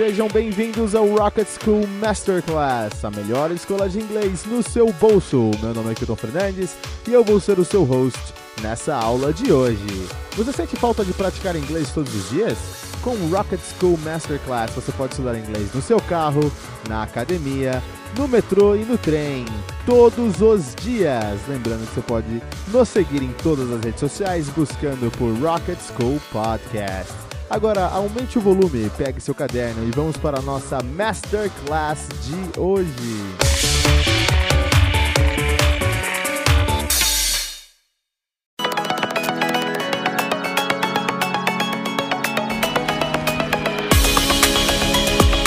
sejam bem-vindos ao Rocket School Masterclass, a melhor escola de inglês no seu bolso. Meu nome é Kilton Fernandes e eu vou ser o seu host nessa aula de hoje. Você sente falta de praticar inglês todos os dias? Com o Rocket School Masterclass você pode estudar inglês no seu carro, na academia, no metrô e no trem, todos os dias. Lembrando que você pode nos seguir em todas as redes sociais buscando por Rocket School Podcast. Agora aumente o volume, pegue seu caderno e vamos para a nossa Masterclass de hoje.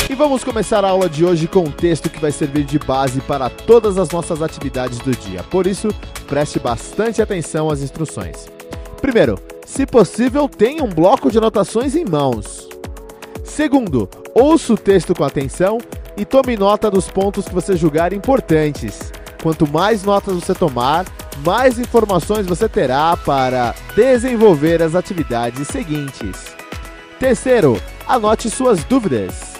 E vamos começar a aula de hoje com um texto que vai servir de base para todas as nossas atividades do dia. Por isso, preste bastante atenção às instruções. Primeiro, se possível, tenha um bloco de anotações em mãos. Segundo, ouça o texto com atenção e tome nota dos pontos que você julgar importantes. Quanto mais notas você tomar, mais informações você terá para desenvolver as atividades seguintes. Terceiro, anote suas dúvidas.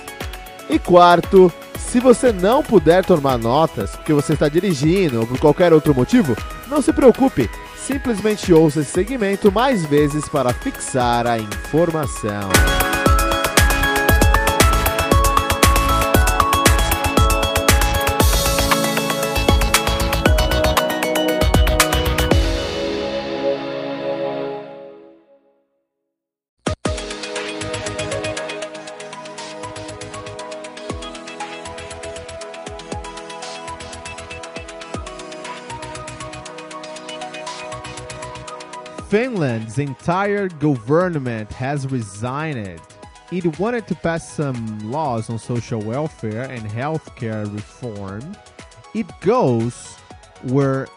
E quarto, se você não puder tomar notas porque você está dirigindo ou por qualquer outro motivo, não se preocupe, simplesmente ouça esse segmento mais vezes para fixar a informação. Finland's entire government has resigned. It wanted to pass some laws on social welfare and healthcare reform. It goes where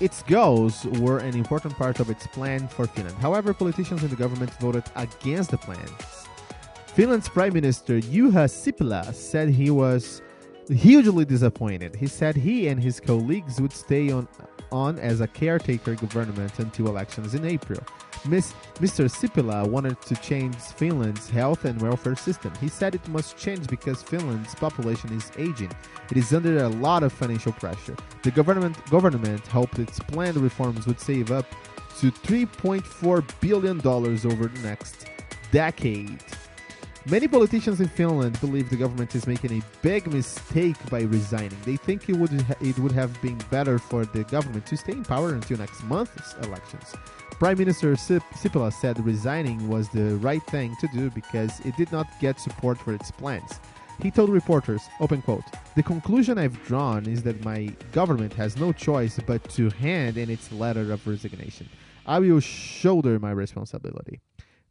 its goals were an important part of its plan for Finland. However, politicians in the government voted against the plans. Finland's Prime Minister Juha Sipilä said he was hugely disappointed. He said he and his colleagues would stay on on as a caretaker government until elections in April. Miss, Mr. Sipilä wanted to change Finland's health and welfare system. He said it must change because Finland's population is aging. It is under a lot of financial pressure. The government government hoped its planned reforms would save up to 3.4 billion dollars over the next decade. Many politicians in Finland believe the government is making a big mistake by resigning. They think it would it would have been better for the government to stay in power until next month's elections. Prime Minister Sip- Sipilä said resigning was the right thing to do because it did not get support for its plans. He told reporters, open quote, The conclusion I've drawn is that my government has no choice but to hand in its letter of resignation. I will shoulder my responsibility.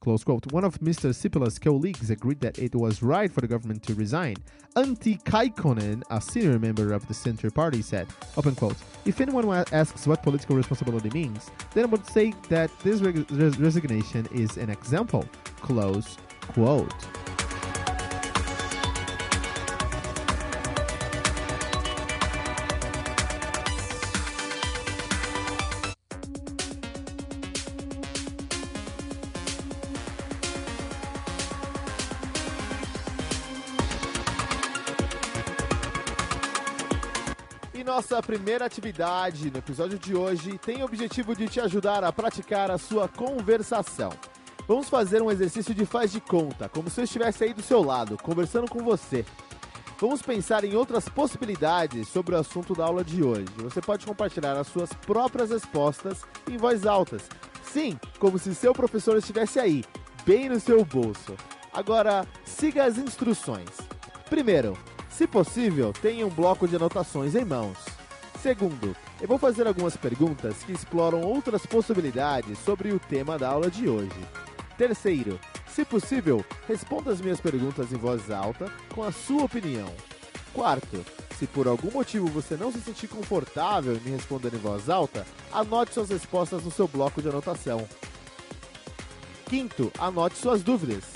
Close quote. One of Mr. Sipilä's colleagues agreed that it was right for the government to resign. Antti Kaikkonen, a senior member of the Center Party, said, open quote, If anyone asks what political responsibility means, then I would say that this reg- res- resignation is an example. Close quote. Nossa primeira atividade no episódio de hoje tem o objetivo de te ajudar a praticar a sua conversação. Vamos fazer um exercício de faz de conta, como se eu estivesse aí do seu lado, conversando com você. Vamos pensar em outras possibilidades sobre o assunto da aula de hoje. Você pode compartilhar as suas próprias respostas em voz alta. Sim, como se seu professor estivesse aí, bem no seu bolso. Agora, siga as instruções. Primeiro, se possível, tenha um bloco de anotações em mãos. Segundo, eu vou fazer algumas perguntas que exploram outras possibilidades sobre o tema da aula de hoje. Terceiro, se possível, responda as minhas perguntas em voz alta com a sua opinião. Quarto, se por algum motivo você não se sentir confortável em me responder em voz alta, anote suas respostas no seu bloco de anotação. Quinto, anote suas dúvidas.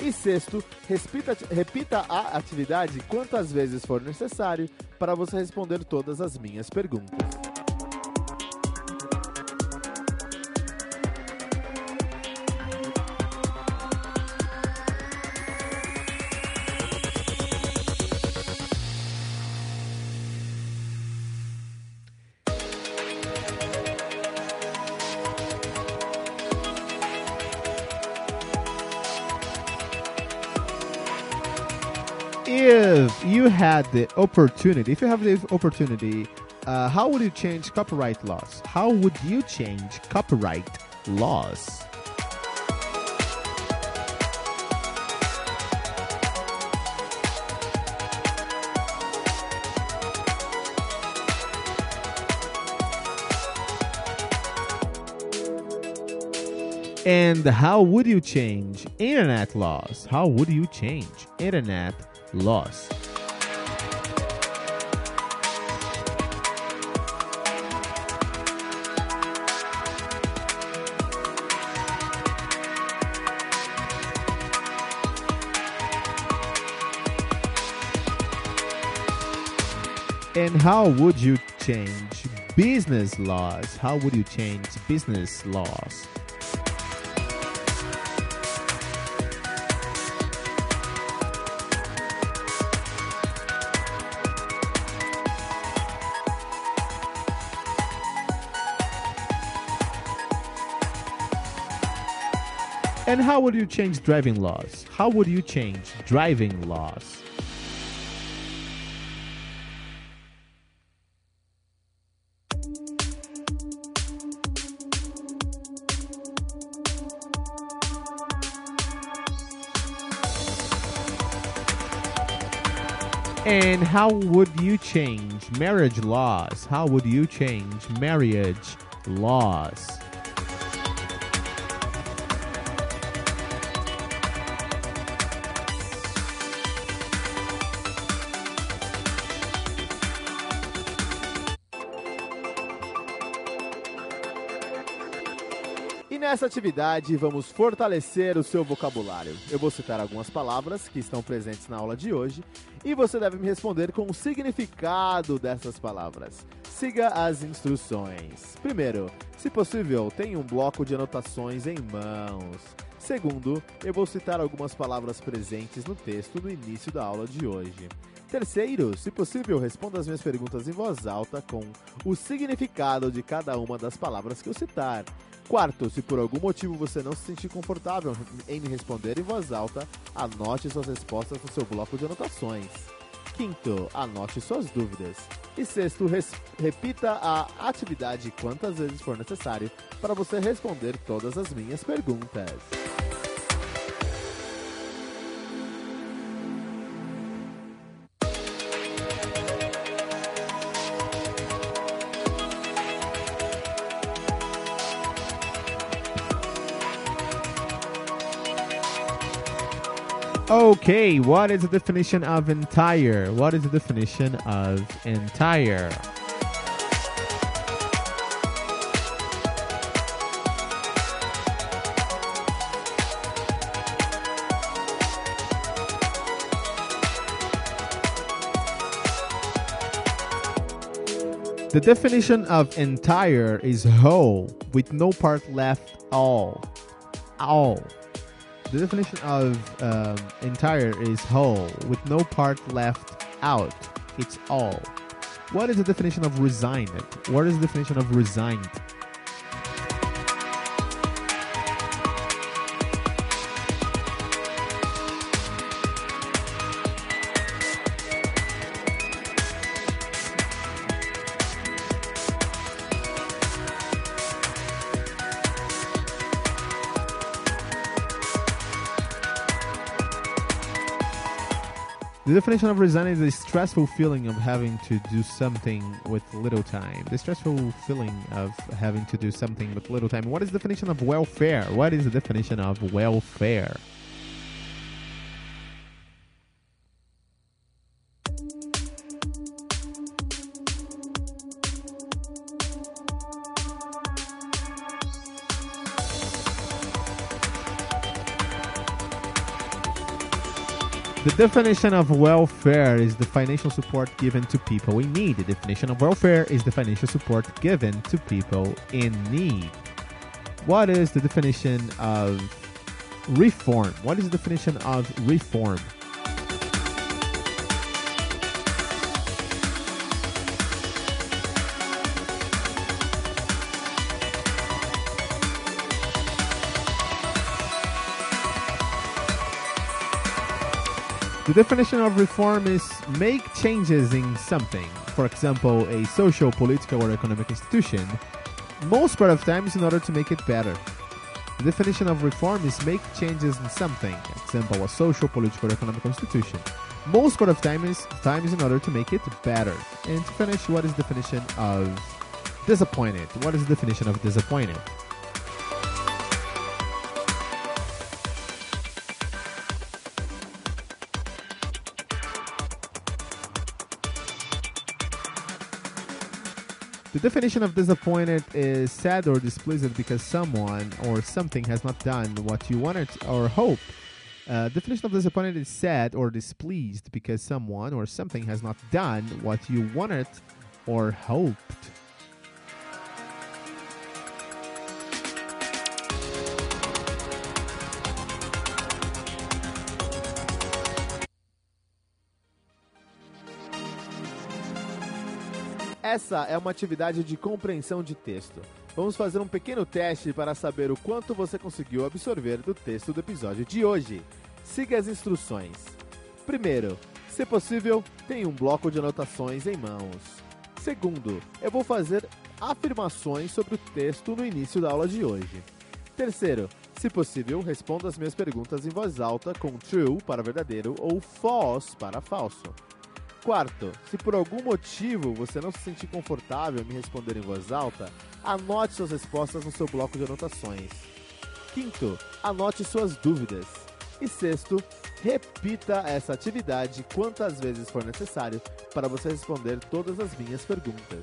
E sexto, repita, repita a atividade quantas vezes for necessário para você responder todas as minhas perguntas. You had the opportunity, if you have the opportunity, uh, how would you change copyright laws? How would you change copyright laws? And how would you change internet laws? How would you change internet laws? How would you change business laws? How would you change business laws? And how would you change driving laws? How would you change driving laws? And how would you change marriage laws? How would you change marriage laws? Nessa atividade vamos fortalecer o seu vocabulário. Eu vou citar algumas palavras que estão presentes na aula de hoje e você deve me responder com o significado dessas palavras. Siga as instruções. Primeiro, se possível, tenha um bloco de anotações em mãos. Segundo, eu vou citar algumas palavras presentes no texto no início da aula de hoje. Terceiro, se possível, responda as minhas perguntas em voz alta com o significado de cada uma das palavras que eu citar. Quarto, se por algum motivo você não se sentir confortável em me responder em voz alta, anote suas respostas no seu bloco de anotações. Quinto, anote suas dúvidas. E sexto, repita a atividade quantas vezes for necessário para você responder todas as minhas perguntas. Okay, what is the definition of entire? What is the definition of entire? The definition of entire is whole with no part left all. All. The definition of um, entire is whole, with no part left out. It's all. What is the definition of resigned? What is the definition of resigned? Definition of resign is a stressful feeling of having to do something with little time. The stressful feeling of having to do something with little time. What is the definition of welfare? What is the definition of welfare? Definition of welfare is the financial support given to people in need. The definition of welfare is the financial support given to people in need. What is the definition of reform? What is the definition of reform? The definition of reform is make changes in something, for example, a social, political, or economic institution, most part of times in order to make it better. The definition of reform is make changes in something, example, a social, political, or economic institution, most part of times times in order to make it better. And to finish, what is the definition of disappointed? What is the definition of disappointed? The definition of disappointed is sad or displeased because someone or something has not done what you wanted or hoped. Uh, definition of disappointed is sad or displeased because someone or something has not done what you wanted or hoped. Essa é uma atividade de compreensão de texto. Vamos fazer um pequeno teste para saber o quanto você conseguiu absorver do texto do episódio de hoje. Siga as instruções. Primeiro, se possível, tenha um bloco de anotações em mãos. Segundo, eu vou fazer afirmações sobre o texto no início da aula de hoje. Terceiro, se possível, responda as minhas perguntas em voz alta com true para verdadeiro ou false para falso. Quarto, se por algum motivo você não se sentir confortável em me responder em voz alta, anote suas respostas no seu bloco de anotações. Quinto, anote suas dúvidas. E sexto, repita essa atividade quantas vezes for necessário para você responder todas as minhas perguntas.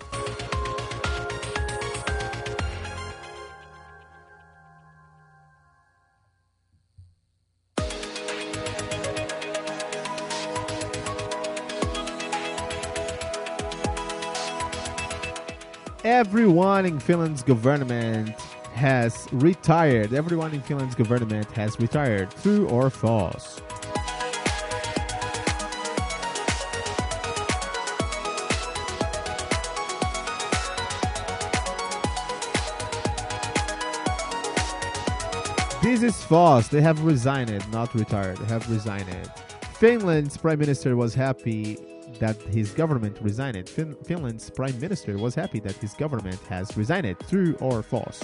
Everyone in Finland's government has retired. Everyone in Finland's government has retired. True or false? This is false. They have resigned, not retired. They have resigned. Finland's prime minister was happy that his government resigned. Fin- Finland's prime minister was happy that his government has resigned. True or false?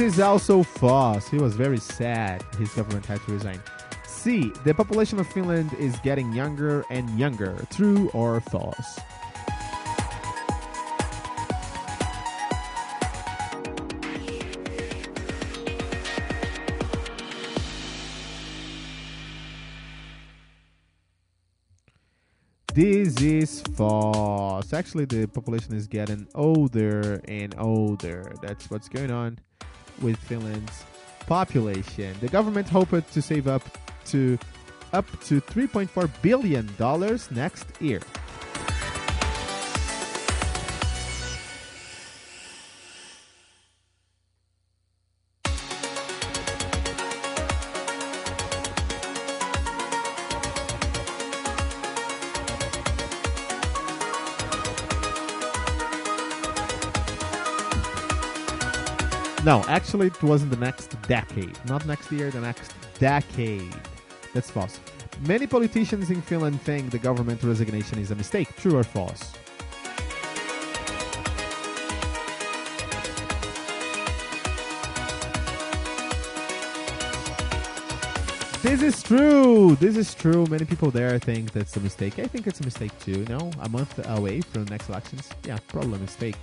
Is also false. He was very sad his government had to resign. C. The population of Finland is getting younger and younger. True or false? This is false. Actually, the population is getting older and older. That's what's going on with Finland's population. The government hoped to save up to up to 3.4 billion dollars next year. No, actually, it was in the next decade. Not next year, the next decade. That's false. Many politicians in Finland think the government resignation is a mistake. True or false? This is true. This is true. Many people there think that's a mistake. I think it's a mistake too. No, a month away from the next elections. Yeah, probably a mistake.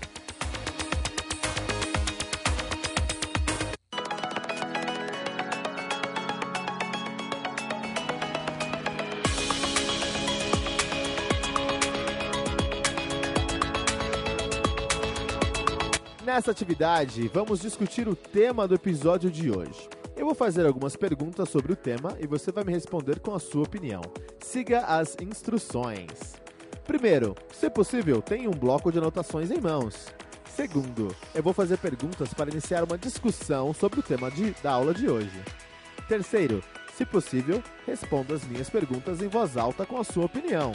Nessa atividade, vamos discutir o tema do episódio de hoje. Eu vou fazer algumas perguntas sobre o tema e você vai me responder com a sua opinião. Siga as instruções. Primeiro, se possível, tenha um bloco de anotações em mãos. Segundo, eu vou fazer perguntas para iniciar uma discussão sobre o tema de, da aula de hoje. Terceiro, se possível, responda as minhas perguntas em voz alta com a sua opinião.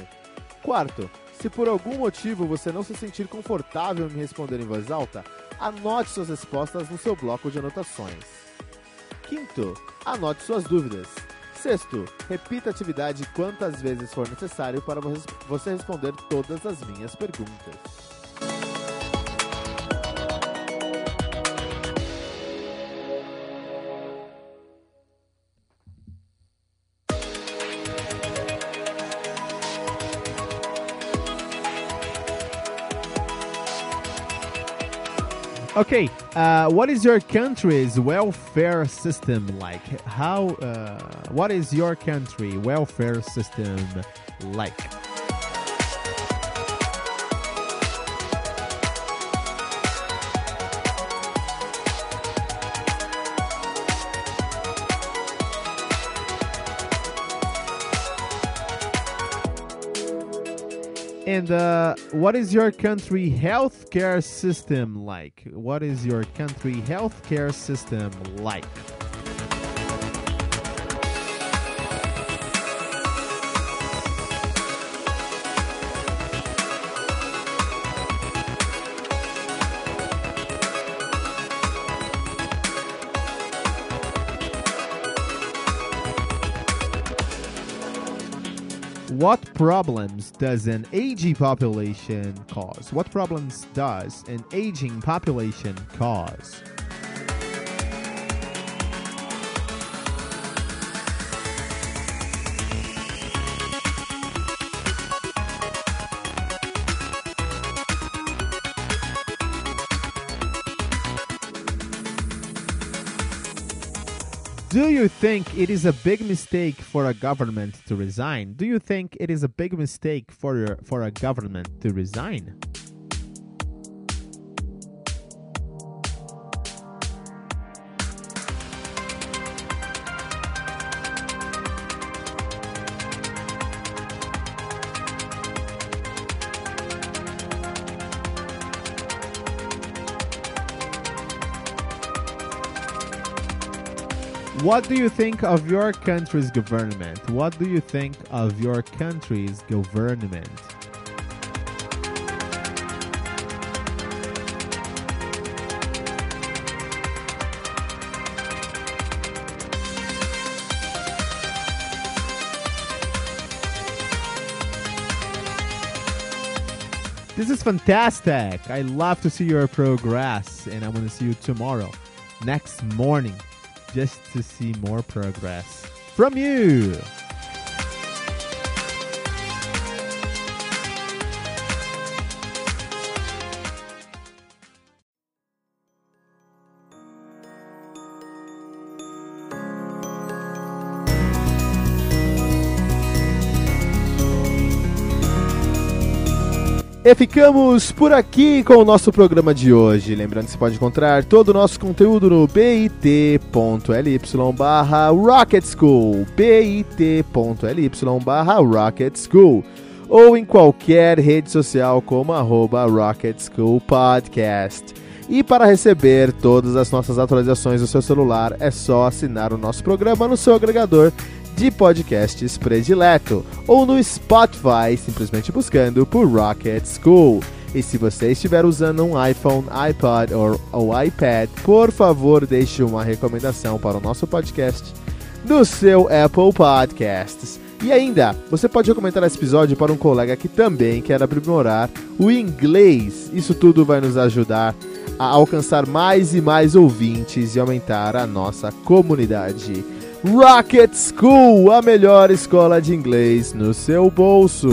Quarto, se por algum motivo você não se sentir confortável em me responder em voz alta, anote suas respostas no seu bloco de anotações. Quinto, anote suas dúvidas. Sexto, repita a atividade quantas vezes for necessário para você responder todas as minhas perguntas. Okay, uh, what is your country's welfare system like? How? Uh, what is your country welfare system like? And uh, what is your country healthcare system like? What is your country healthcare system like? What problems does an aging population cause? What problems does an aging population cause? Do you think it is a big mistake for a government to resign? Do you think it is a big mistake for for a government to resign? What do you think of your country's government? What do you think of your country's government? This is fantastic. I love to see your progress, and I want to see you tomorrow, next morning just to see more progress from you. E ficamos por aqui com o nosso programa de hoje. Lembrando que você pode encontrar todo o nosso conteúdo no bit.ly barra Rocket School, bit.ly barra Rocket School, ou em qualquer rede social como arroba Rocket School Podcast. E para receber todas as nossas atualizações no seu celular, é só assinar o nosso programa no seu agregador de podcasts predileto ou no Spotify, simplesmente buscando por Rocket School. E se você estiver usando um iPhone, iPod ou, ou iPad, por favor deixe uma recomendação para o nosso podcast no seu Apple Podcasts. E ainda, você pode recomendar esse episódio para um colega que também quer aprimorar o inglês. Isso tudo vai nos ajudar a alcançar mais e mais ouvintes e aumentar a nossa comunidade. Rocket School, a melhor escola de inglês no seu bolso.